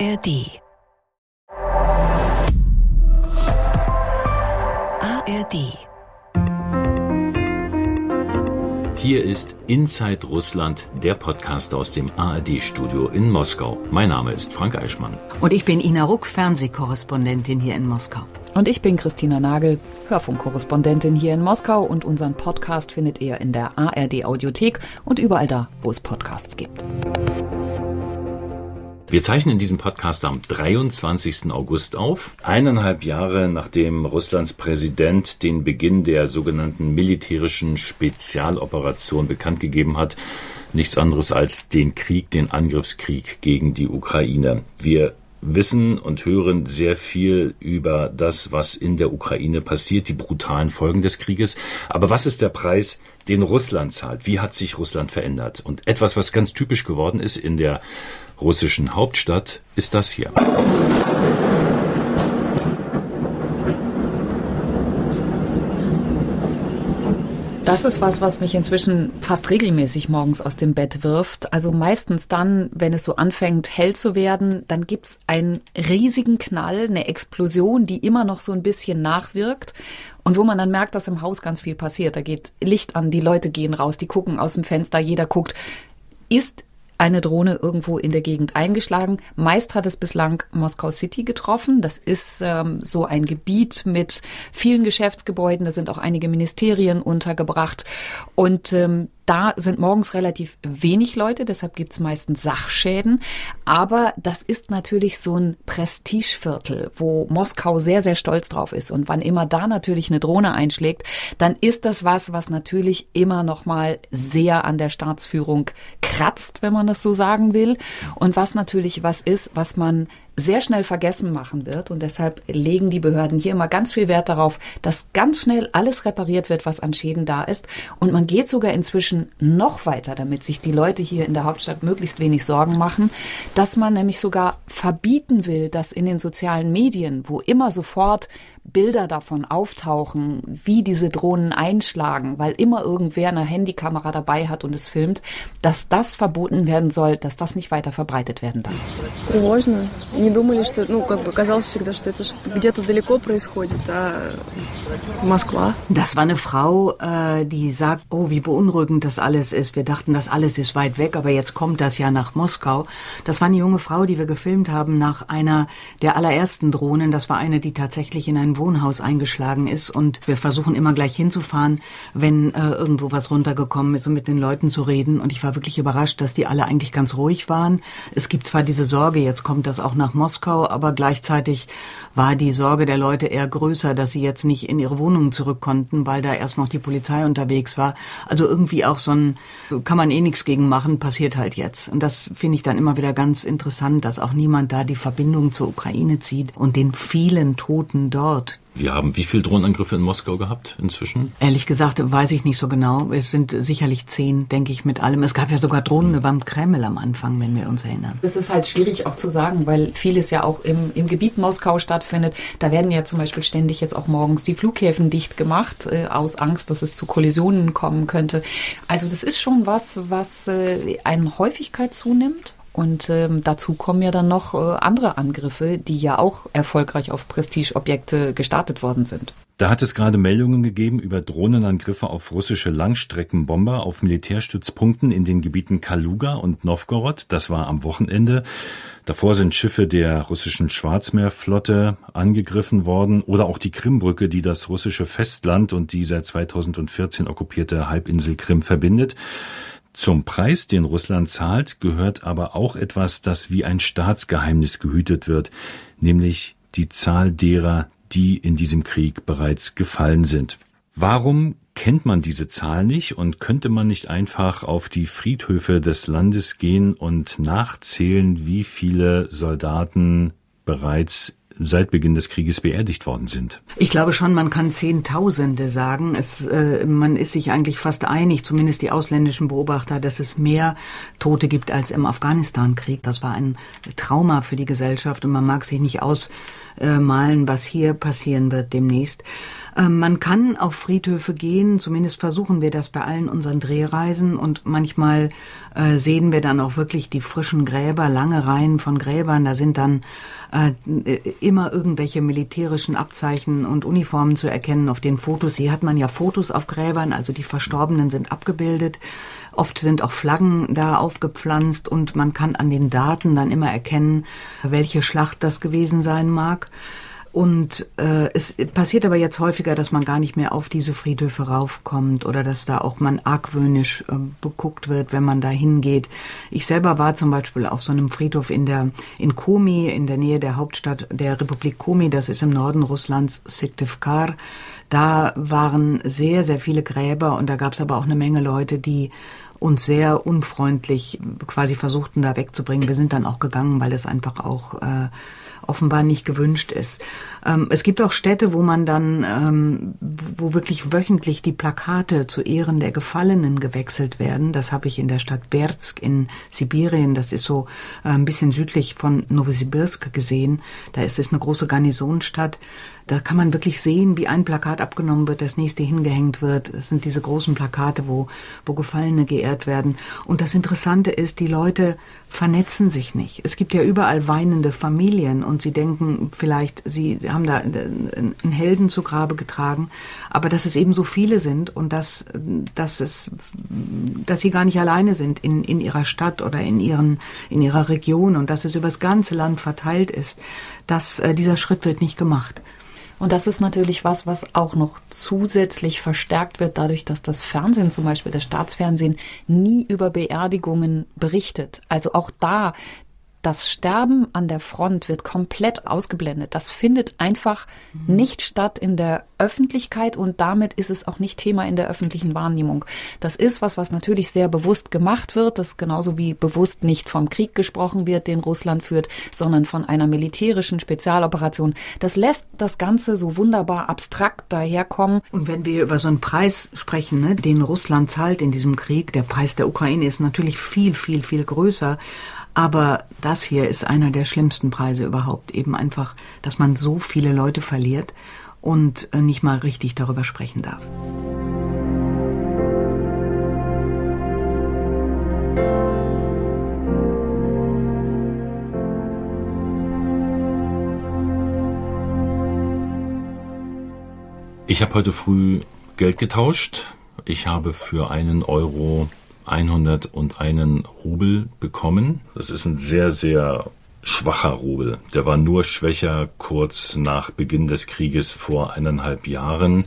ARD. ARD. Hier ist Inside Russland, der Podcast aus dem ARD-Studio in Moskau. Mein Name ist Frank Eichmann. Und ich bin Ina Ruck, Fernsehkorrespondentin hier in Moskau. Und ich bin Christina Nagel, Hörfunkkorrespondentin hier in Moskau und unseren Podcast findet ihr in der ARD Audiothek und überall da, wo es Podcasts gibt. Wir zeichnen diesen Podcast am 23. August auf, eineinhalb Jahre nachdem Russlands Präsident den Beginn der sogenannten militärischen Spezialoperation bekannt gegeben hat. Nichts anderes als den Krieg, den Angriffskrieg gegen die Ukraine. Wir wissen und hören sehr viel über das, was in der Ukraine passiert, die brutalen Folgen des Krieges. Aber was ist der Preis, den Russland zahlt? Wie hat sich Russland verändert? Und etwas, was ganz typisch geworden ist in der russischen Hauptstadt, ist das hier. Das ist was, was mich inzwischen fast regelmäßig morgens aus dem Bett wirft. Also meistens dann, wenn es so anfängt, hell zu werden, dann gibt's einen riesigen Knall, eine Explosion, die immer noch so ein bisschen nachwirkt. Und wo man dann merkt, dass im Haus ganz viel passiert. Da geht Licht an, die Leute gehen raus, die gucken aus dem Fenster, jeder guckt. Ist eine Drohne irgendwo in der Gegend eingeschlagen. Meist hat es bislang Moskau City getroffen. Das ist ähm, so ein Gebiet mit vielen Geschäftsgebäuden. Da sind auch einige Ministerien untergebracht. Und ähm, da sind morgens relativ wenig Leute, deshalb gibt's meistens Sachschäden. Aber das ist natürlich so ein Prestigeviertel, wo Moskau sehr, sehr stolz drauf ist. Und wann immer da natürlich eine Drohne einschlägt, dann ist das was, was natürlich immer noch mal sehr an der Staatsführung kratzt, wenn man das so sagen will. Und was natürlich was ist, was man sehr schnell vergessen machen wird. Und deshalb legen die Behörden hier immer ganz viel Wert darauf, dass ganz schnell alles repariert wird, was an Schäden da ist. Und man geht sogar inzwischen noch weiter, damit sich die Leute hier in der Hauptstadt möglichst wenig Sorgen machen, dass man nämlich sogar verbieten will, dass in den sozialen Medien, wo immer sofort Bilder davon auftauchen, wie diese Drohnen einschlagen, weil immer irgendwer eine Handykamera dabei hat und es filmt, dass das verboten werden soll, dass das nicht weiter verbreitet werden darf. Тревожно. Не думали, что, ну, как бы казалось всегда, что это где-то далеко происходит, а Москва. Das war eine Frau, äh, die sagt, oh, wie beunruhigend das alles ist. Wir dachten, das alles ist weit weg, aber jetzt kommt das ja nach Moskau. Das war eine junge Frau, die wir gefilmt haben nach einer der allerersten Drohnen. Das war eine, die tatsächlich in ein Wohnhaus eingeschlagen ist und wir versuchen immer gleich hinzufahren, wenn äh, irgendwo was runtergekommen ist, um mit den Leuten zu reden. Und ich war wirklich überrascht, dass die alle eigentlich ganz ruhig waren. Es gibt zwar diese Sorge, jetzt kommt das auch nach Moskau, aber gleichzeitig war die Sorge der Leute eher größer, dass sie jetzt nicht in ihre Wohnungen zurück konnten, weil da erst noch die Polizei unterwegs war. Also irgendwie auch so ein, kann man eh nichts gegen machen, passiert halt jetzt. Und das finde ich dann immer wieder ganz interessant, dass auch niemand da die Verbindung zur Ukraine zieht und den vielen Toten dort, wir haben wie viele Drohnenangriffe in Moskau gehabt inzwischen? Ehrlich gesagt weiß ich nicht so genau. Es sind sicherlich zehn, denke ich, mit allem. Es gab ja sogar Drohnen über dem Kreml am Anfang, wenn wir uns erinnern. Es ist halt schwierig auch zu sagen, weil vieles ja auch im, im Gebiet Moskau stattfindet. Da werden ja zum Beispiel ständig jetzt auch morgens die Flughäfen dicht gemacht, äh, aus Angst, dass es zu Kollisionen kommen könnte. Also das ist schon was, was äh, eine Häufigkeit zunimmt. Und ähm, dazu kommen ja dann noch äh, andere Angriffe, die ja auch erfolgreich auf Prestigeobjekte gestartet worden sind. Da hat es gerade Meldungen gegeben über Drohnenangriffe auf russische Langstreckenbomber auf Militärstützpunkten in den Gebieten Kaluga und Novgorod. Das war am Wochenende. Davor sind Schiffe der russischen Schwarzmeerflotte angegriffen worden oder auch die Krimbrücke, die das russische Festland und die seit 2014 okkupierte Halbinsel Krim verbindet. Zum Preis, den Russland zahlt, gehört aber auch etwas, das wie ein Staatsgeheimnis gehütet wird, nämlich die Zahl derer, die in diesem Krieg bereits gefallen sind. Warum kennt man diese Zahl nicht und könnte man nicht einfach auf die Friedhöfe des Landes gehen und nachzählen, wie viele Soldaten bereits seit Beginn des Krieges beerdigt worden sind. Ich glaube schon, man kann Zehntausende sagen. Es, äh, man ist sich eigentlich fast einig, zumindest die ausländischen Beobachter, dass es mehr Tote gibt als im Afghanistan-Krieg. Das war ein Trauma für die Gesellschaft und man mag sich nicht ausmalen, was hier passieren wird demnächst. Ähm, man kann auf Friedhöfe gehen, zumindest versuchen wir das bei allen unseren Drehreisen und manchmal äh, sehen wir dann auch wirklich die frischen Gräber, lange Reihen von Gräbern. Da sind dann äh, immer irgendwelche militärischen Abzeichen und Uniformen zu erkennen auf den Fotos. Hier hat man ja Fotos auf Gräbern, also die Verstorbenen sind abgebildet. Oft sind auch Flaggen da aufgepflanzt und man kann an den Daten dann immer erkennen, welche Schlacht das gewesen sein mag. Und äh, es passiert aber jetzt häufiger, dass man gar nicht mehr auf diese Friedhöfe raufkommt oder dass da auch man argwöhnisch äh, beguckt wird, wenn man da hingeht. Ich selber war zum Beispiel auf so einem Friedhof in der in Komi, in der Nähe der Hauptstadt der Republik Komi, das ist im Norden Russlands, Syktyvkar. Da waren sehr, sehr viele Gräber und da gab es aber auch eine Menge Leute, die uns sehr unfreundlich quasi versuchten, da wegzubringen. Wir sind dann auch gegangen, weil es einfach auch äh, offenbar nicht gewünscht ist. Ähm, es gibt auch Städte, wo man dann, ähm, wo wirklich wöchentlich die Plakate zu Ehren der Gefallenen gewechselt werden. Das habe ich in der Stadt Berzk in Sibirien, das ist so äh, ein bisschen südlich von Novosibirsk gesehen. Da ist es eine große Garnisonstadt. Da kann man wirklich sehen, wie ein Plakat abgenommen wird, das nächste hingehängt wird. Das sind diese großen Plakate, wo, wo Gefallene geehrt werden. Und das Interessante ist, die Leute vernetzen sich nicht. Es gibt ja überall weinende Familien und sie denken vielleicht, sie, sie haben da einen Helden zu Grabe getragen, aber dass es eben so viele sind und dass, dass es, dass sie gar nicht alleine sind in, in ihrer Stadt oder in ihren, in ihrer Region und dass es übers ganze Land verteilt ist, dass äh, dieser Schritt wird nicht gemacht. Und das ist natürlich was, was auch noch zusätzlich verstärkt wird, dadurch, dass das Fernsehen, zum Beispiel das Staatsfernsehen, nie über Beerdigungen berichtet. Also auch da das Sterben an der Front wird komplett ausgeblendet. Das findet einfach mhm. nicht statt in der Öffentlichkeit und damit ist es auch nicht Thema in der öffentlichen Wahrnehmung. Das ist was, was natürlich sehr bewusst gemacht wird, das genauso wie bewusst nicht vom Krieg gesprochen wird, den Russland führt, sondern von einer militärischen Spezialoperation. Das lässt das Ganze so wunderbar abstrakt daherkommen. Und wenn wir über so einen Preis sprechen, ne, den Russland zahlt in diesem Krieg, der Preis der Ukraine ist natürlich viel, viel, viel größer. Aber das hier ist einer der schlimmsten Preise überhaupt. Eben einfach, dass man so viele Leute verliert und äh, nicht mal richtig darüber sprechen darf. Ich habe heute früh Geld getauscht. Ich habe für einen Euro 101 Rubel bekommen. Das ist ein sehr, sehr schwacher Rubel. Der war nur schwächer kurz nach Beginn des Krieges vor eineinhalb Jahren.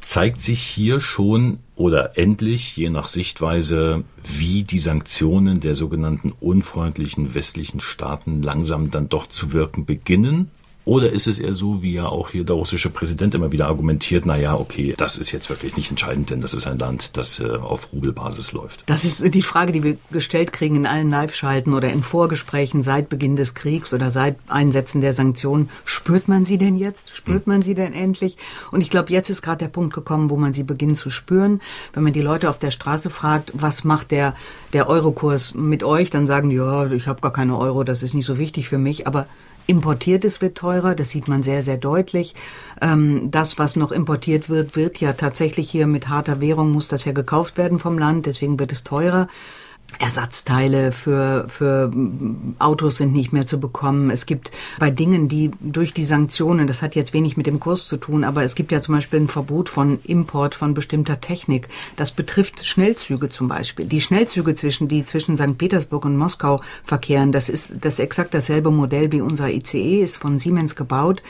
Zeigt sich hier schon oder endlich, je nach Sichtweise, wie die Sanktionen der sogenannten unfreundlichen westlichen Staaten langsam dann doch zu wirken beginnen oder ist es eher so, wie ja auch hier der russische Präsident immer wieder argumentiert, na ja, okay, das ist jetzt wirklich nicht entscheidend, denn das ist ein Land, das äh, auf Rubelbasis läuft. Das ist die Frage, die wir gestellt kriegen in allen Live-Schalten oder in Vorgesprächen seit Beginn des Kriegs oder seit Einsetzen der Sanktionen. Spürt man sie denn jetzt? Spürt hm. man sie denn endlich? Und ich glaube, jetzt ist gerade der Punkt gekommen, wo man sie beginnt zu spüren. Wenn man die Leute auf der Straße fragt, was macht der, der Eurokurs mit euch, dann sagen die, ja, ich habe gar keine Euro, das ist nicht so wichtig für mich. Aber Importiertes wird teurer, das sieht man sehr, sehr deutlich. Ähm, das, was noch importiert wird, wird ja tatsächlich hier mit harter Währung, muss das ja gekauft werden vom Land, deswegen wird es teurer. Ersatzteile für, für Autos sind nicht mehr zu bekommen. Es gibt bei Dingen, die durch die Sanktionen, das hat jetzt wenig mit dem Kurs zu tun, aber es gibt ja zum Beispiel ein Verbot von Import von bestimmter Technik. Das betrifft Schnellzüge zum Beispiel. Die Schnellzüge zwischen, die zwischen St. Petersburg und Moskau verkehren, das ist das exakt dasselbe Modell wie unser ICE, ist von Siemens gebaut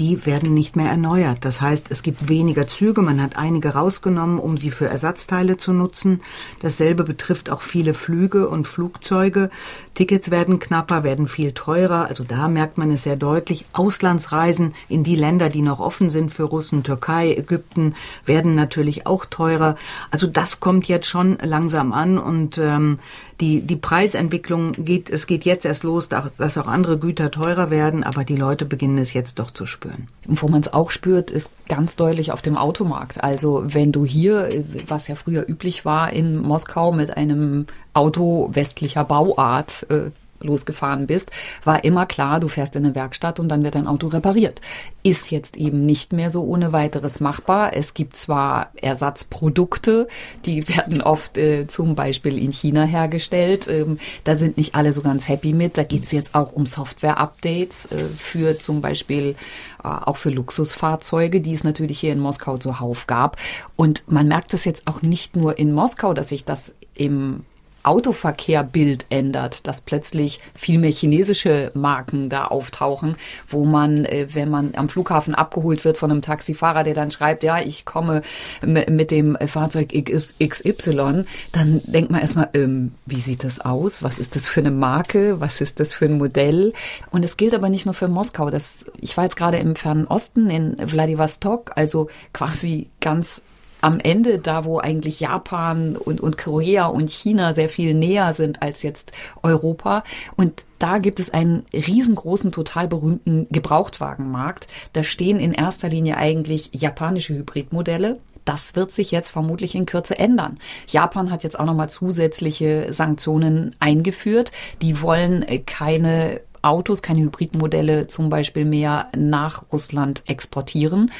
die werden nicht mehr erneuert. Das heißt, es gibt weniger Züge, man hat einige rausgenommen, um sie für Ersatzteile zu nutzen. Dasselbe betrifft auch viele Flüge und Flugzeuge. Tickets werden knapper, werden viel teurer. Also da merkt man es sehr deutlich. Auslandsreisen in die Länder, die noch offen sind für Russen, Türkei, Ägypten, werden natürlich auch teurer. Also das kommt jetzt schon langsam an und ähm, die, die Preisentwicklung geht, es geht jetzt erst los, dass auch andere Güter teurer werden, aber die Leute beginnen es jetzt doch zu spüren. Wo man es auch spürt, ist ganz deutlich auf dem Automarkt. Also wenn du hier, was ja früher üblich war, in Moskau mit einem Auto westlicher Bauart äh, losgefahren bist, war immer klar, du fährst in eine Werkstatt und dann wird dein Auto repariert. Ist jetzt eben nicht mehr so ohne weiteres machbar. Es gibt zwar Ersatzprodukte, die werden oft äh, zum Beispiel in China hergestellt. Ähm, da sind nicht alle so ganz happy mit. Da geht's jetzt auch um Software-Updates äh, für zum Beispiel äh, auch für Luxusfahrzeuge, die es natürlich hier in Moskau zuhauf gab. Und man merkt es jetzt auch nicht nur in Moskau, dass sich das im Autoverkehrbild ändert, dass plötzlich viel mehr chinesische Marken da auftauchen, wo man, äh, wenn man am Flughafen abgeholt wird von einem Taxifahrer, der dann schreibt, ja, ich komme mit dem Fahrzeug XY, dann denkt man erstmal, ähm, wie sieht das aus? Was ist das für eine Marke? Was ist das für ein Modell? Und es gilt aber nicht nur für Moskau. Das, ich war jetzt gerade im Fernen Osten in Vladivostok, also quasi ganz am Ende, da wo eigentlich Japan und, und Korea und China sehr viel näher sind als jetzt Europa. Und da gibt es einen riesengroßen, total berühmten Gebrauchtwagenmarkt. Da stehen in erster Linie eigentlich japanische Hybridmodelle. Das wird sich jetzt vermutlich in Kürze ändern. Japan hat jetzt auch nochmal zusätzliche Sanktionen eingeführt. Die wollen keine Autos, keine Hybridmodelle zum Beispiel mehr nach Russland exportieren.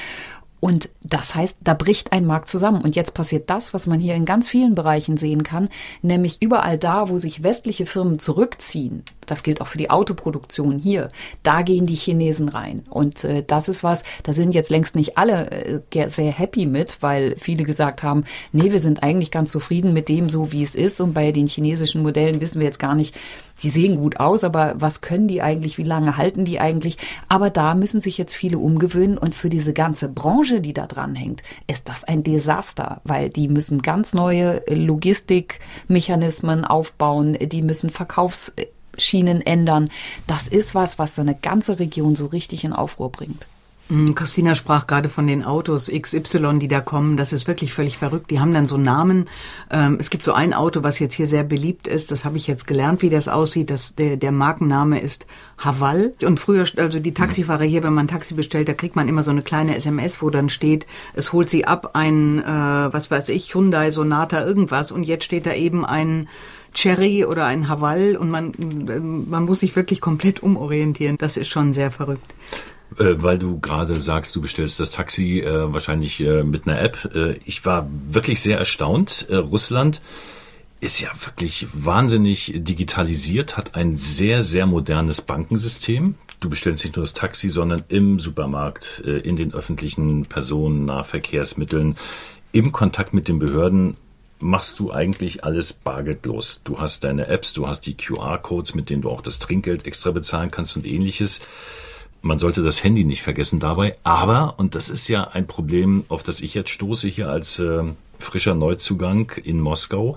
Und das heißt, da bricht ein Markt zusammen. Und jetzt passiert das, was man hier in ganz vielen Bereichen sehen kann, nämlich überall da, wo sich westliche Firmen zurückziehen, das gilt auch für die Autoproduktion hier, da gehen die Chinesen rein. Und äh, das ist was, da sind jetzt längst nicht alle äh, sehr happy mit, weil viele gesagt haben, nee, wir sind eigentlich ganz zufrieden mit dem, so wie es ist. Und bei den chinesischen Modellen wissen wir jetzt gar nicht, die sehen gut aus, aber was können die eigentlich, wie lange halten die eigentlich? Aber da müssen sich jetzt viele umgewöhnen und für diese ganze Branche, die da dran hängt, ist das ein Desaster, weil die müssen ganz neue Logistikmechanismen aufbauen, die müssen Verkaufsschienen ändern. Das ist was, was so eine ganze Region so richtig in Aufruhr bringt. Mm, Christina sprach gerade von den Autos XY, die da kommen. Das ist wirklich völlig verrückt. Die haben dann so Namen. Ähm, es gibt so ein Auto, was jetzt hier sehr beliebt ist. Das habe ich jetzt gelernt, wie das aussieht. Das, der, der Markenname ist Haval. Und früher, also die Taxifahrer hier, wenn man ein Taxi bestellt, da kriegt man immer so eine kleine SMS, wo dann steht, es holt sie ab ein, äh, was weiß ich, Hyundai, Sonata, irgendwas. Und jetzt steht da eben ein Cherry oder ein Haval und man, man muss sich wirklich komplett umorientieren. Das ist schon sehr verrückt. Äh, weil du gerade sagst, du bestellst das Taxi äh, wahrscheinlich äh, mit einer App. Äh, ich war wirklich sehr erstaunt. Äh, Russland ist ja wirklich wahnsinnig digitalisiert, hat ein sehr, sehr modernes Bankensystem. Du bestellst nicht nur das Taxi, sondern im Supermarkt, in den öffentlichen Personennahverkehrsmitteln, im Kontakt mit den Behörden machst du eigentlich alles bargeldlos. Du hast deine Apps, du hast die QR-Codes, mit denen du auch das Trinkgeld extra bezahlen kannst und ähnliches man sollte das Handy nicht vergessen dabei. Aber, und das ist ja ein Problem, auf das ich jetzt stoße hier als äh, frischer Neuzugang in Moskau,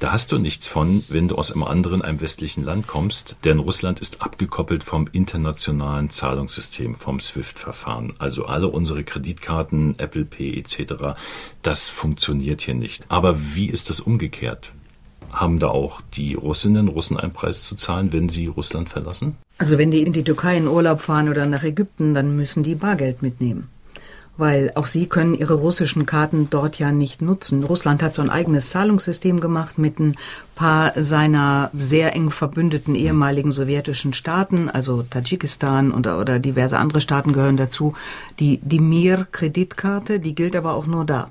da hast du nichts von, wenn du aus einem anderen, einem westlichen Land kommst, denn Russland ist abgekoppelt vom internationalen Zahlungssystem, vom SWIFT-Verfahren. Also alle unsere Kreditkarten, Apple Pay etc., das funktioniert hier nicht. Aber wie ist das umgekehrt? Haben da auch die Russinnen, Russen einen Preis zu zahlen, wenn sie Russland verlassen? Also wenn die in die Türkei in Urlaub fahren oder nach Ägypten, dann müssen die Bargeld mitnehmen. Weil auch sie können ihre russischen Karten dort ja nicht nutzen. Russland hat so ein eigenes Zahlungssystem gemacht mit ein paar seiner sehr eng verbündeten ehemaligen sowjetischen Staaten, also Tadschikistan oder, oder diverse andere Staaten gehören dazu. Die, die Mir-Kreditkarte, die gilt aber auch nur da.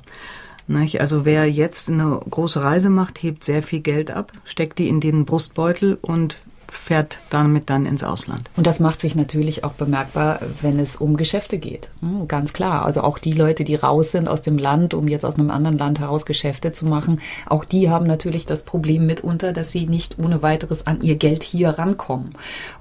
Also wer jetzt eine große Reise macht, hebt sehr viel Geld ab, steckt die in den Brustbeutel und fährt damit dann ins Ausland. Und das macht sich natürlich auch bemerkbar, wenn es um Geschäfte geht. Hm, ganz klar. Also auch die Leute, die raus sind aus dem Land, um jetzt aus einem anderen Land heraus Geschäfte zu machen, auch die haben natürlich das Problem mitunter, dass sie nicht ohne weiteres an ihr Geld hier rankommen.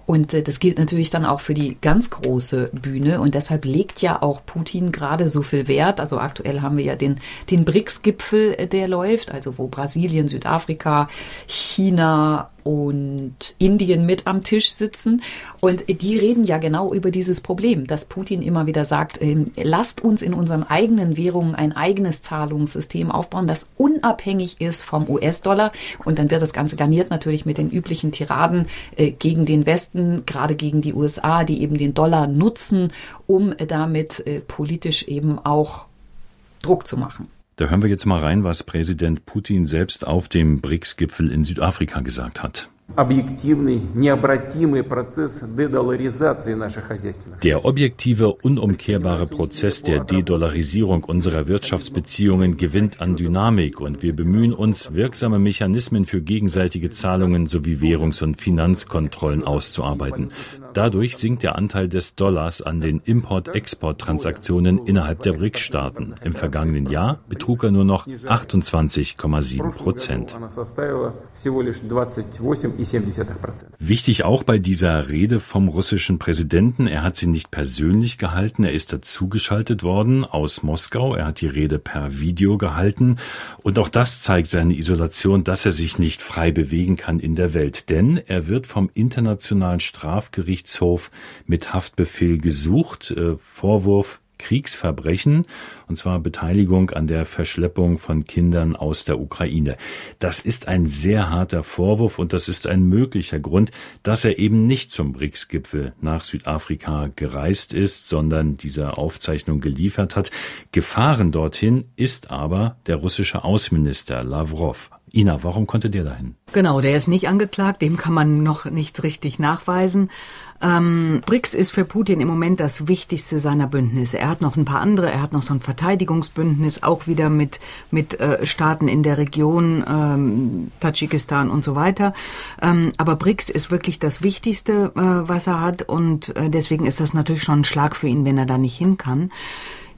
Und äh, das gilt natürlich dann auch für die ganz große Bühne. Und deshalb legt ja auch Putin gerade so viel Wert. Also aktuell haben wir ja den, den BRICS-Gipfel, äh, der läuft, also wo Brasilien, Südafrika, China und Indien mit am Tisch sitzen. Und die reden ja genau über dieses Problem, dass Putin immer wieder sagt, äh, lasst uns in unseren eigenen Währungen ein eigenes Zahlungssystem aufbauen, das unabhängig ist vom US-Dollar. Und dann wird das Ganze garniert natürlich mit den üblichen Tiraden äh, gegen den Westen gerade gegen die USA, die eben den Dollar nutzen, um damit äh, politisch eben auch Druck zu machen. Da hören wir jetzt mal rein, was Präsident Putin selbst auf dem BRICS-Gipfel in Südafrika gesagt hat. Der objektive, unumkehrbare Prozess der De-Dollarisierung unserer Wirtschaftsbeziehungen gewinnt an Dynamik und wir bemühen uns, wirksame Mechanismen für gegenseitige Zahlungen sowie Währungs- und Finanzkontrollen auszuarbeiten. Dadurch sinkt der Anteil des Dollars an den Import-Export-Transaktionen innerhalb der BRICS-Staaten. Im vergangenen Jahr betrug er nur noch 28,7 Prozent. Wichtig auch bei dieser Rede vom russischen Präsidenten, er hat sie nicht persönlich gehalten, er ist dazugeschaltet worden aus Moskau, er hat die Rede per Video gehalten und auch das zeigt seine Isolation, dass er sich nicht frei bewegen kann in der Welt, denn er wird vom Internationalen Strafgerichtshof mit Haftbefehl gesucht, äh, Vorwurf Kriegsverbrechen, und zwar Beteiligung an der Verschleppung von Kindern aus der Ukraine. Das ist ein sehr harter Vorwurf und das ist ein möglicher Grund, dass er eben nicht zum BRICS-Gipfel nach Südafrika gereist ist, sondern diese Aufzeichnung geliefert hat. Gefahren dorthin ist aber der russische Außenminister Lavrov. Ina, warum konnte der dahin? Genau, der ist nicht angeklagt, dem kann man noch nicht richtig nachweisen. Ähm, BRICS ist für Putin im Moment das wichtigste seiner Bündnisse. Er hat noch ein paar andere, er hat noch so ein Verteidigungsbündnis, auch wieder mit, mit äh, Staaten in der Region, ähm, Tadschikistan und so weiter. Ähm, aber BRICS ist wirklich das Wichtigste, äh, was er hat und äh, deswegen ist das natürlich schon ein Schlag für ihn, wenn er da nicht hin kann.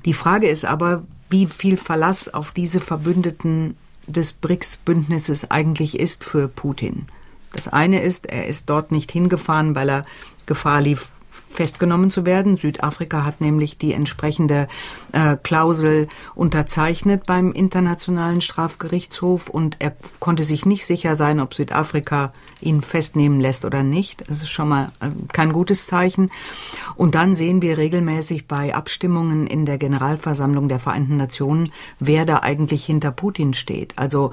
Die Frage ist aber, wie viel Verlass auf diese Verbündeten des BRICS-Bündnisses eigentlich ist für Putin. Das eine ist, er ist dort nicht hingefahren, weil er Gefahr lief, festgenommen zu werden. Südafrika hat nämlich die entsprechende äh, Klausel unterzeichnet beim Internationalen Strafgerichtshof und er konnte sich nicht sicher sein, ob Südafrika ihn festnehmen lässt oder nicht. Das ist schon mal äh, kein gutes Zeichen. Und dann sehen wir regelmäßig bei Abstimmungen in der Generalversammlung der Vereinten Nationen, wer da eigentlich hinter Putin steht. Also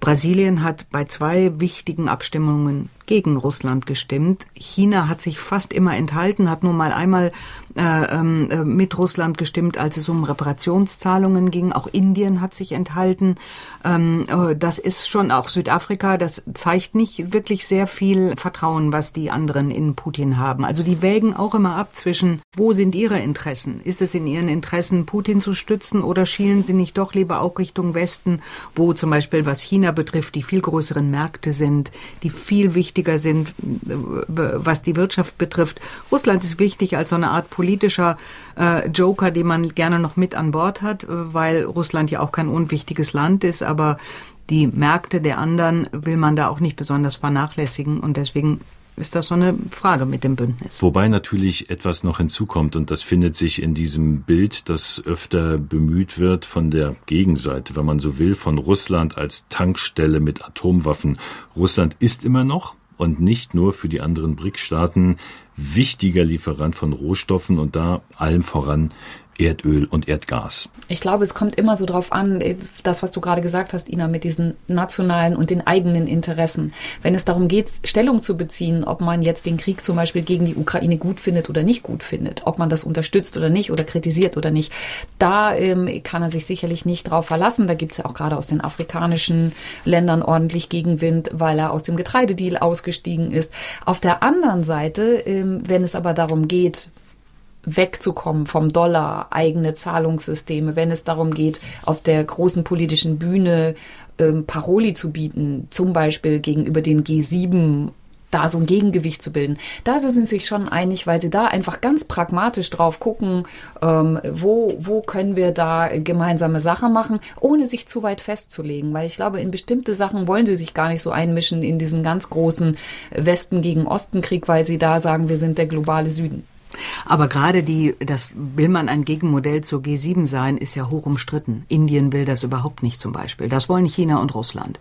Brasilien hat bei zwei wichtigen Abstimmungen gegen Russland gestimmt. China hat sich fast immer enthalten, hat nur mal einmal äh, ähm, äh, mit Russland gestimmt, als es um Reparationszahlungen ging. Auch Indien hat sich enthalten. Ähm, äh, das ist schon auch Südafrika. Das zeigt nicht wirklich sehr viel Vertrauen, was die anderen in Putin haben. Also die wägen auch immer ab zwischen, wo sind ihre Interessen? Ist es in ihren Interessen, Putin zu stützen oder schielen sie nicht doch lieber auch Richtung Westen, wo zum Beispiel was China betrifft, die viel größeren Märkte sind, die viel wichtiger sind, was die Wirtschaft betrifft. Russland ist wichtig als so eine Art politischer äh, Joker, den man gerne noch mit an Bord hat, weil Russland ja auch kein unwichtiges Land ist, aber die Märkte der anderen will man da auch nicht besonders vernachlässigen und deswegen ist das so eine Frage mit dem Bündnis. Wobei natürlich etwas noch hinzukommt und das findet sich in diesem Bild, das öfter bemüht wird von der Gegenseite, wenn man so will, von Russland als Tankstelle mit Atomwaffen. Russland ist immer noch und nicht nur für die anderen BRIC-Staaten. Wichtiger Lieferant von Rohstoffen und da allem voran Erdöl und Erdgas. Ich glaube, es kommt immer so drauf an, äh, das, was du gerade gesagt hast, Ina, mit diesen nationalen und den eigenen Interessen. Wenn es darum geht, Stellung zu beziehen, ob man jetzt den Krieg zum Beispiel gegen die Ukraine gut findet oder nicht gut findet, ob man das unterstützt oder nicht oder kritisiert oder nicht, da ähm, kann er sich sicherlich nicht drauf verlassen. Da gibt es ja auch gerade aus den afrikanischen Ländern ordentlich Gegenwind, weil er aus dem Getreidedeal ausgestiegen ist. Auf der anderen Seite, ähm, wenn es aber darum geht, wegzukommen vom Dollar, eigene Zahlungssysteme, wenn es darum geht, auf der großen politischen Bühne ähm, Paroli zu bieten, zum Beispiel gegenüber den G7 da so ein Gegengewicht zu bilden. Da sind sie sich schon einig, weil sie da einfach ganz pragmatisch drauf gucken, ähm, wo, wo können wir da gemeinsame Sache machen, ohne sich zu weit festzulegen. Weil ich glaube, in bestimmte Sachen wollen sie sich gar nicht so einmischen in diesen ganz großen Westen gegen Osten Krieg, weil sie da sagen, wir sind der globale Süden. Aber gerade die, das will man ein Gegenmodell zur G7 sein, ist ja hoch umstritten. Indien will das überhaupt nicht zum Beispiel. Das wollen China und Russland.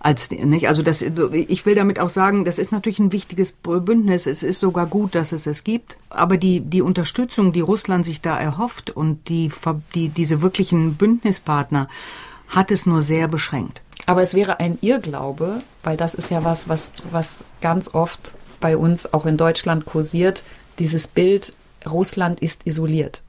Als, nicht? Also das, ich will damit auch sagen, das ist natürlich ein wichtiges Bündnis. Es ist sogar gut, dass es es gibt. Aber die, die Unterstützung, die Russland sich da erhofft und die, die, diese wirklichen Bündnispartner hat es nur sehr beschränkt. Aber es wäre ein Irrglaube, weil das ist ja was, was, was ganz oft bei uns auch in Deutschland kursiert, dieses Bild, Russland ist isoliert.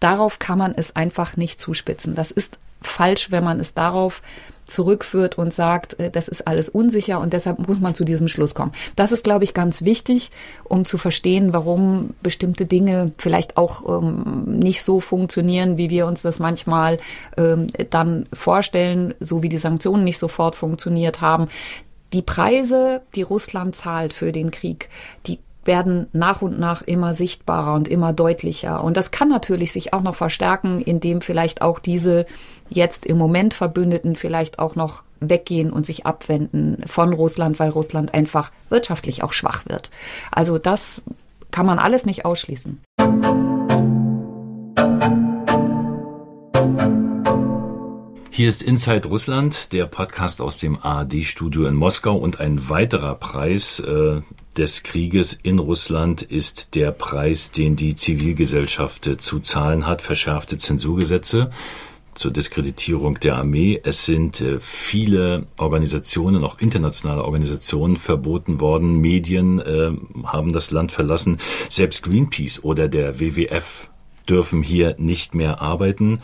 Darauf kann man es einfach nicht zuspitzen. Das ist falsch, wenn man es darauf zurückführt und sagt, äh, das ist alles unsicher und deshalb muss man zu diesem Schluss kommen. Das ist, glaube ich, ganz wichtig, um zu verstehen, warum bestimmte Dinge vielleicht auch ähm, nicht so funktionieren, wie wir uns das manchmal ähm, dann vorstellen, so wie die Sanktionen nicht sofort funktioniert haben. Die Preise, die Russland zahlt für den Krieg, die werden nach und nach immer sichtbarer und immer deutlicher. Und das kann natürlich sich auch noch verstärken, indem vielleicht auch diese jetzt im Moment Verbündeten vielleicht auch noch weggehen und sich abwenden von Russland, weil Russland einfach wirtschaftlich auch schwach wird. Also das kann man alles nicht ausschließen. Hier ist Inside Russland, der Podcast aus dem ARD-Studio in Moskau und ein weiterer Preis äh, des Krieges in Russland ist der Preis, den die Zivilgesellschaft zu zahlen hat, verschärfte Zensurgesetze zur Diskreditierung der Armee. Es sind äh, viele Organisationen, auch internationale Organisationen verboten worden. Medien äh, haben das Land verlassen. Selbst Greenpeace oder der WWF dürfen hier nicht mehr arbeiten.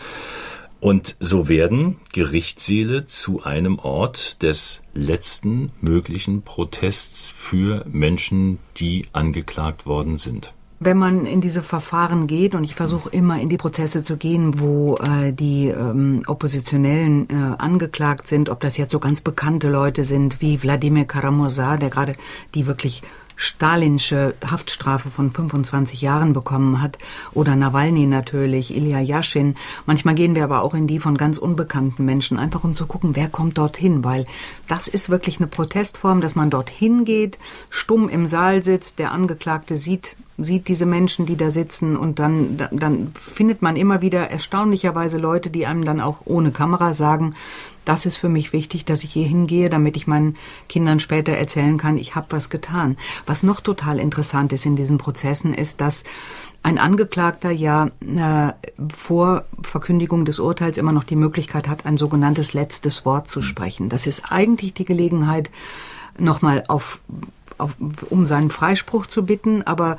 Und so werden Gerichtssäle zu einem Ort des letzten möglichen Protests für Menschen, die angeklagt worden sind. Wenn man in diese Verfahren geht, und ich versuche immer in die Prozesse zu gehen, wo äh, die ähm, Oppositionellen äh, angeklagt sind, ob das jetzt so ganz bekannte Leute sind wie Wladimir Karamursa, der gerade die wirklich stalinsche Haftstrafe von 25 Jahren bekommen hat, oder Nawalny natürlich, Ilya Yashin. Manchmal gehen wir aber auch in die von ganz unbekannten Menschen, einfach um zu gucken, wer kommt dorthin, weil das ist wirklich eine Protestform, dass man dorthin geht, stumm im Saal sitzt, der Angeklagte sieht sieht diese Menschen, die da sitzen und dann, dann findet man immer wieder erstaunlicherweise Leute, die einem dann auch ohne Kamera sagen, das ist für mich wichtig, dass ich hier hingehe, damit ich meinen Kindern später erzählen kann, ich habe was getan. Was noch total interessant ist in diesen Prozessen, ist, dass ein Angeklagter ja äh, vor Verkündigung des Urteils immer noch die Möglichkeit hat, ein sogenanntes letztes Wort zu sprechen. Das ist eigentlich die Gelegenheit, nochmal auf, auf, um seinen Freispruch zu bitten, aber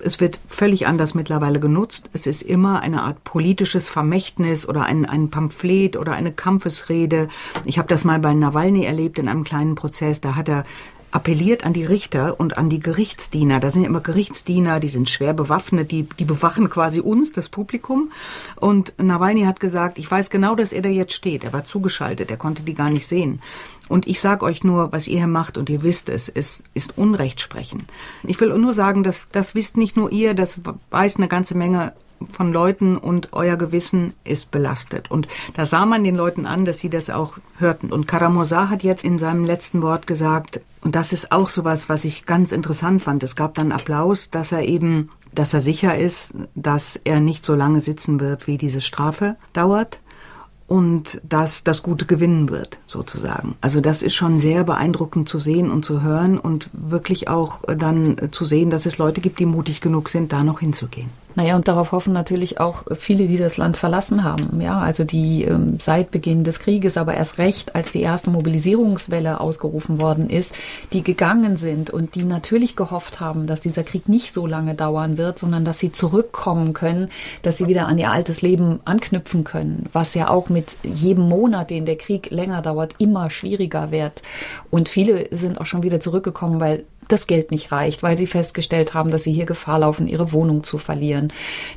es wird völlig anders mittlerweile genutzt. Es ist immer eine Art politisches Vermächtnis oder ein, ein Pamphlet oder eine Kampfesrede. Ich habe das mal bei Nawalny erlebt in einem kleinen Prozess. Da hat er appelliert an die Richter und an die Gerichtsdiener. Da sind ja immer Gerichtsdiener, die sind schwer bewaffnet, die, die bewachen quasi uns, das Publikum. Und Nawalny hat gesagt, ich weiß genau, dass er da jetzt steht. Er war zugeschaltet, er konnte die gar nicht sehen. Und ich sage euch nur, was ihr hier macht und ihr wisst es, es ist Unrecht sprechen. Ich will nur sagen, dass das wisst nicht nur ihr, das weiß eine ganze Menge von Leuten und euer Gewissen ist belastet. Und da sah man den Leuten an, dass sie das auch hörten. Und Karamursa hat jetzt in seinem letzten Wort gesagt, und das ist auch sowas, was ich ganz interessant fand. Es gab dann Applaus, dass er eben, dass er sicher ist, dass er nicht so lange sitzen wird, wie diese Strafe dauert und dass das Gute gewinnen wird, sozusagen. Also das ist schon sehr beeindruckend zu sehen und zu hören und wirklich auch dann zu sehen, dass es Leute gibt, die mutig genug sind, da noch hinzugehen. Naja, und darauf hoffen natürlich auch viele, die das Land verlassen haben. Ja, also die ähm, seit Beginn des Krieges, aber erst recht, als die erste Mobilisierungswelle ausgerufen worden ist, die gegangen sind und die natürlich gehofft haben, dass dieser Krieg nicht so lange dauern wird, sondern dass sie zurückkommen können, dass sie wieder an ihr altes Leben anknüpfen können, was ja auch mit jedem Monat, den der Krieg länger dauert, immer schwieriger wird. Und viele sind auch schon wieder zurückgekommen, weil das Geld nicht reicht, weil sie festgestellt haben, dass sie hier Gefahr laufen, ihre Wohnung zu verlieren,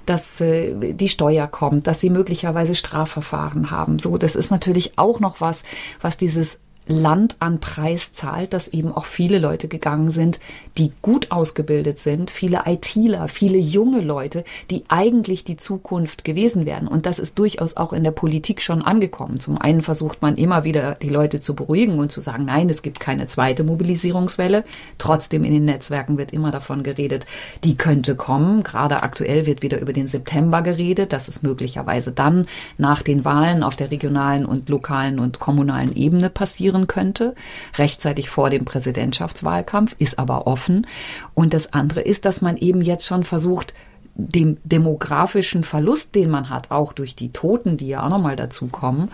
dass äh, die Steuer kommt, dass sie möglicherweise Strafverfahren haben. So, das ist natürlich auch noch was, was dieses Land an Preis zahlt, dass eben auch viele Leute gegangen sind, die gut ausgebildet sind, viele ITler, viele junge Leute, die eigentlich die Zukunft gewesen wären. Und das ist durchaus auch in der Politik schon angekommen. Zum einen versucht man immer wieder, die Leute zu beruhigen und zu sagen, nein, es gibt keine zweite Mobilisierungswelle. Trotzdem in den Netzwerken wird immer davon geredet, die könnte kommen. Gerade aktuell wird wieder über den September geredet, dass es möglicherweise dann nach den Wahlen auf der regionalen und lokalen und kommunalen Ebene passiert passieren könnte, rechtzeitig vor dem Präsidentschaftswahlkampf, ist aber offen. Und das andere ist, dass man eben jetzt schon versucht, dem demografischen Verlust, den man hat, auch durch die Toten, die ja auch nochmal dazu kommen,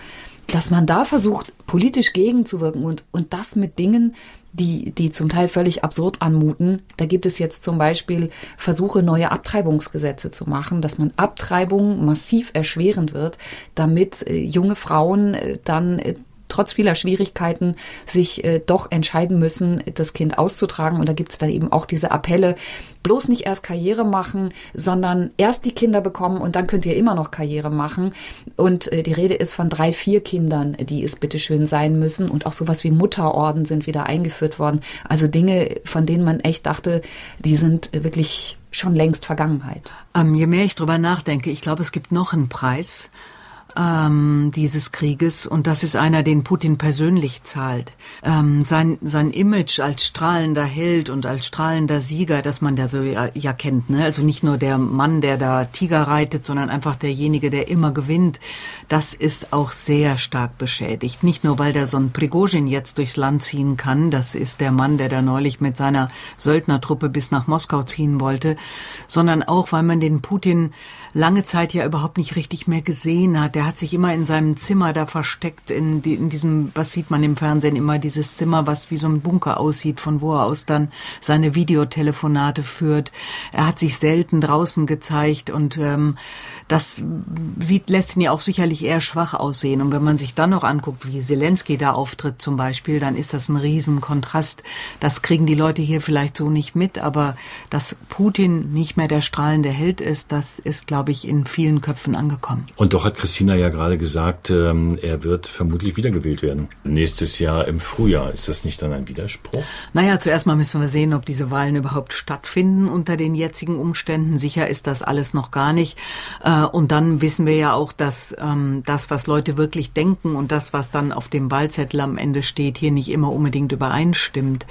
dass man da versucht, politisch gegenzuwirken und, und das mit Dingen, die, die zum Teil völlig absurd anmuten. Da gibt es jetzt zum Beispiel Versuche, neue Abtreibungsgesetze zu machen, dass man Abtreibung massiv erschwerend wird, damit äh, junge Frauen äh, dann äh, trotz vieler Schwierigkeiten sich äh, doch entscheiden müssen, das Kind auszutragen. Und da gibt es dann eben auch diese Appelle, bloß nicht erst Karriere machen, sondern erst die Kinder bekommen und dann könnt ihr immer noch Karriere machen. Und äh, die Rede ist von drei, vier Kindern, die es bitteschön sein müssen. Und auch sowas wie Mutterorden sind wieder eingeführt worden. Also Dinge, von denen man echt dachte, die sind wirklich schon längst Vergangenheit. Ähm, je mehr ich drüber nachdenke, ich glaube, es gibt noch einen Preis ähm, dieses Krieges und das ist einer, den Putin persönlich zahlt. Ähm, sein, sein Image als strahlender Held und als strahlender Sieger, das man da so ja, ja kennt, ne? also nicht nur der Mann, der da Tiger reitet, sondern einfach derjenige, der immer gewinnt, das ist auch sehr stark beschädigt. Nicht nur, weil der so ein Prigozhin jetzt durchs Land ziehen kann, das ist der Mann, der da neulich mit seiner Söldnertruppe bis nach Moskau ziehen wollte, sondern auch, weil man den Putin lange Zeit ja überhaupt nicht richtig mehr gesehen hat. Der hat sich immer in seinem Zimmer da versteckt, in, die, in diesem, was sieht man im Fernsehen immer, dieses Zimmer, was wie so ein Bunker aussieht, von wo er aus dann seine Videotelefonate führt. Er hat sich selten draußen gezeigt und ähm, das sieht, lässt ihn ja auch sicherlich eher schwach aussehen. Und wenn man sich dann noch anguckt, wie Zelensky da auftritt zum Beispiel, dann ist das ein Riesenkontrast. Das kriegen die Leute hier vielleicht so nicht mit, aber dass Putin nicht mehr der strahlende Held ist, das ist, glaube ich, in vielen Köpfen angekommen. Und doch hat Christina ja gerade gesagt, ähm, er wird vermutlich wiedergewählt werden. Nächstes Jahr im Frühjahr. Ist das nicht dann ein Widerspruch? Naja, zuerst mal müssen wir sehen, ob diese Wahlen überhaupt stattfinden unter den jetzigen Umständen. Sicher ist das alles noch gar nicht. Äh, äh, und dann wissen wir ja auch, dass ähm, das, was Leute wirklich denken und das, was dann auf dem Wahlzettel am Ende steht, hier nicht immer unbedingt übereinstimmt.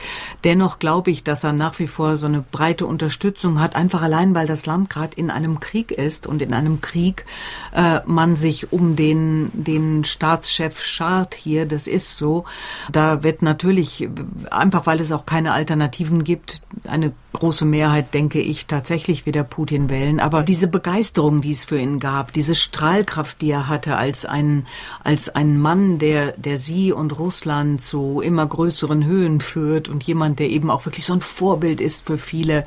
Dennoch glaube ich, dass er nach wie vor so eine breite Unterstützung hat, einfach allein, weil das Land gerade in einem Krieg ist und in einem Krieg äh, man sich um den, den Staatschef schart hier. Das ist so. Da wird natürlich, einfach weil es auch keine Alternativen gibt, eine große Mehrheit, denke ich, tatsächlich wieder Putin wählen. Aber diese Begeisterung, die es für ihn gab, diese Strahlkraft, die er hatte als ein, als ein Mann, der, der sie und Russland zu immer größeren Höhen führt und jemand, der eben auch wirklich so ein Vorbild ist für viele,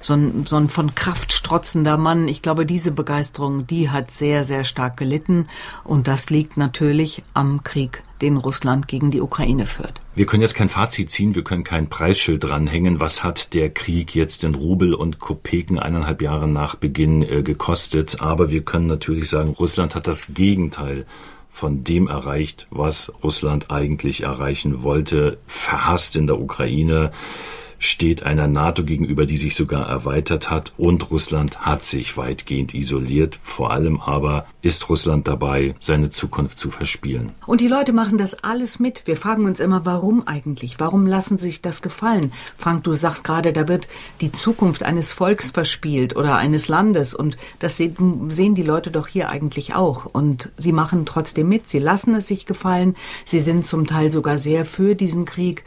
so ein, so ein von Kraft strotzender Mann. Ich glaube, diese Begeisterung, die hat sehr, sehr stark gelitten. Und das liegt natürlich am Krieg den Russland gegen die Ukraine führt. Wir können jetzt kein Fazit ziehen, wir können kein Preisschild dranhängen. Was hat der Krieg jetzt in Rubel und Kopeken eineinhalb Jahre nach Beginn äh, gekostet? Aber wir können natürlich sagen, Russland hat das Gegenteil von dem erreicht, was Russland eigentlich erreichen wollte, verhasst in der Ukraine steht einer NATO gegenüber, die sich sogar erweitert hat und Russland hat sich weitgehend isoliert. Vor allem aber ist Russland dabei, seine Zukunft zu verspielen. Und die Leute machen das alles mit. Wir fragen uns immer, warum eigentlich? Warum lassen sich das gefallen? Frank, du sagst gerade, da wird die Zukunft eines Volks verspielt oder eines Landes und das sehen die Leute doch hier eigentlich auch. Und sie machen trotzdem mit. Sie lassen es sich gefallen. Sie sind zum Teil sogar sehr für diesen Krieg.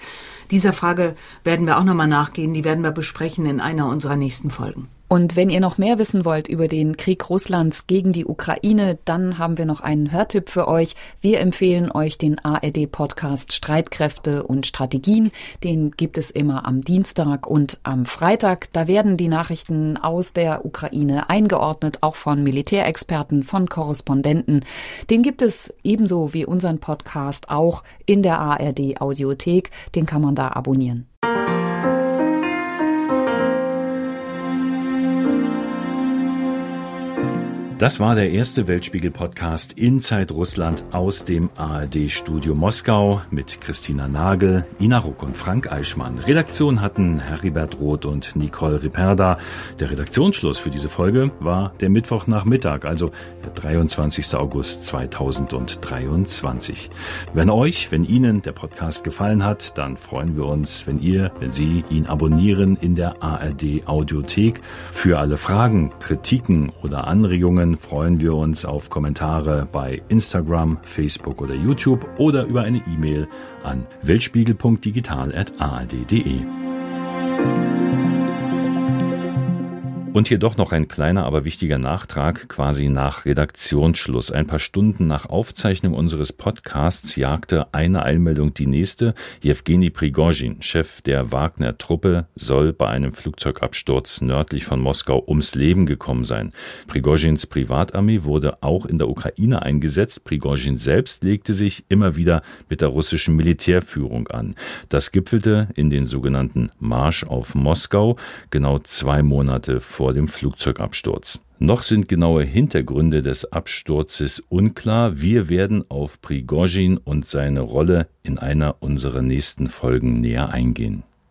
Dieser Frage werden wir auch nochmal nachgehen. Die werden wir besprechen in einer unserer nächsten Folgen. Und wenn ihr noch mehr wissen wollt über den Krieg Russlands gegen die Ukraine, dann haben wir noch einen Hörtipp für euch. Wir empfehlen euch den ARD-Podcast Streitkräfte und Strategien. Den gibt es immer am Dienstag und am Freitag. Da werden die Nachrichten aus der Ukraine eingeordnet, auch von Militärexperten, von Korrespondenten. Den gibt es ebenso wie unseren Podcast auch in der ARD-Audiothek. Den kann man da abonnieren. Das war der erste Weltspiegel-Podcast Inside Russland aus dem ARD-Studio Moskau mit Christina Nagel, Ina Ruck und Frank Eichmann. Redaktion hatten Heribert Roth und Nicole Riperda. Der Redaktionsschluss für diese Folge war der Mittwochnachmittag, also der 23. August 2023. Wenn euch, wenn Ihnen der Podcast gefallen hat, dann freuen wir uns, wenn ihr, wenn Sie ihn abonnieren in der ARD-Audiothek. Für alle Fragen, Kritiken oder Anregungen freuen wir uns auf Kommentare bei Instagram, Facebook oder YouTube oder über eine E-Mail an weltspiegel.digital.ard.de. Und hier doch noch ein kleiner, aber wichtiger Nachtrag, quasi nach Redaktionsschluss. Ein paar Stunden nach Aufzeichnung unseres Podcasts jagte eine Eilmeldung die nächste. Jewgeni Prigozhin, Chef der Wagner-Truppe, soll bei einem Flugzeugabsturz nördlich von Moskau ums Leben gekommen sein. Prigozhins Privatarmee wurde auch in der Ukraine eingesetzt. Prigozhin selbst legte sich immer wieder mit der russischen Militärführung an. Das gipfelte in den sogenannten Marsch auf Moskau, genau zwei Monate vor vor dem Flugzeugabsturz. Noch sind genaue Hintergründe des Absturzes unklar. Wir werden auf Prigozhin und seine Rolle in einer unserer nächsten Folgen näher eingehen.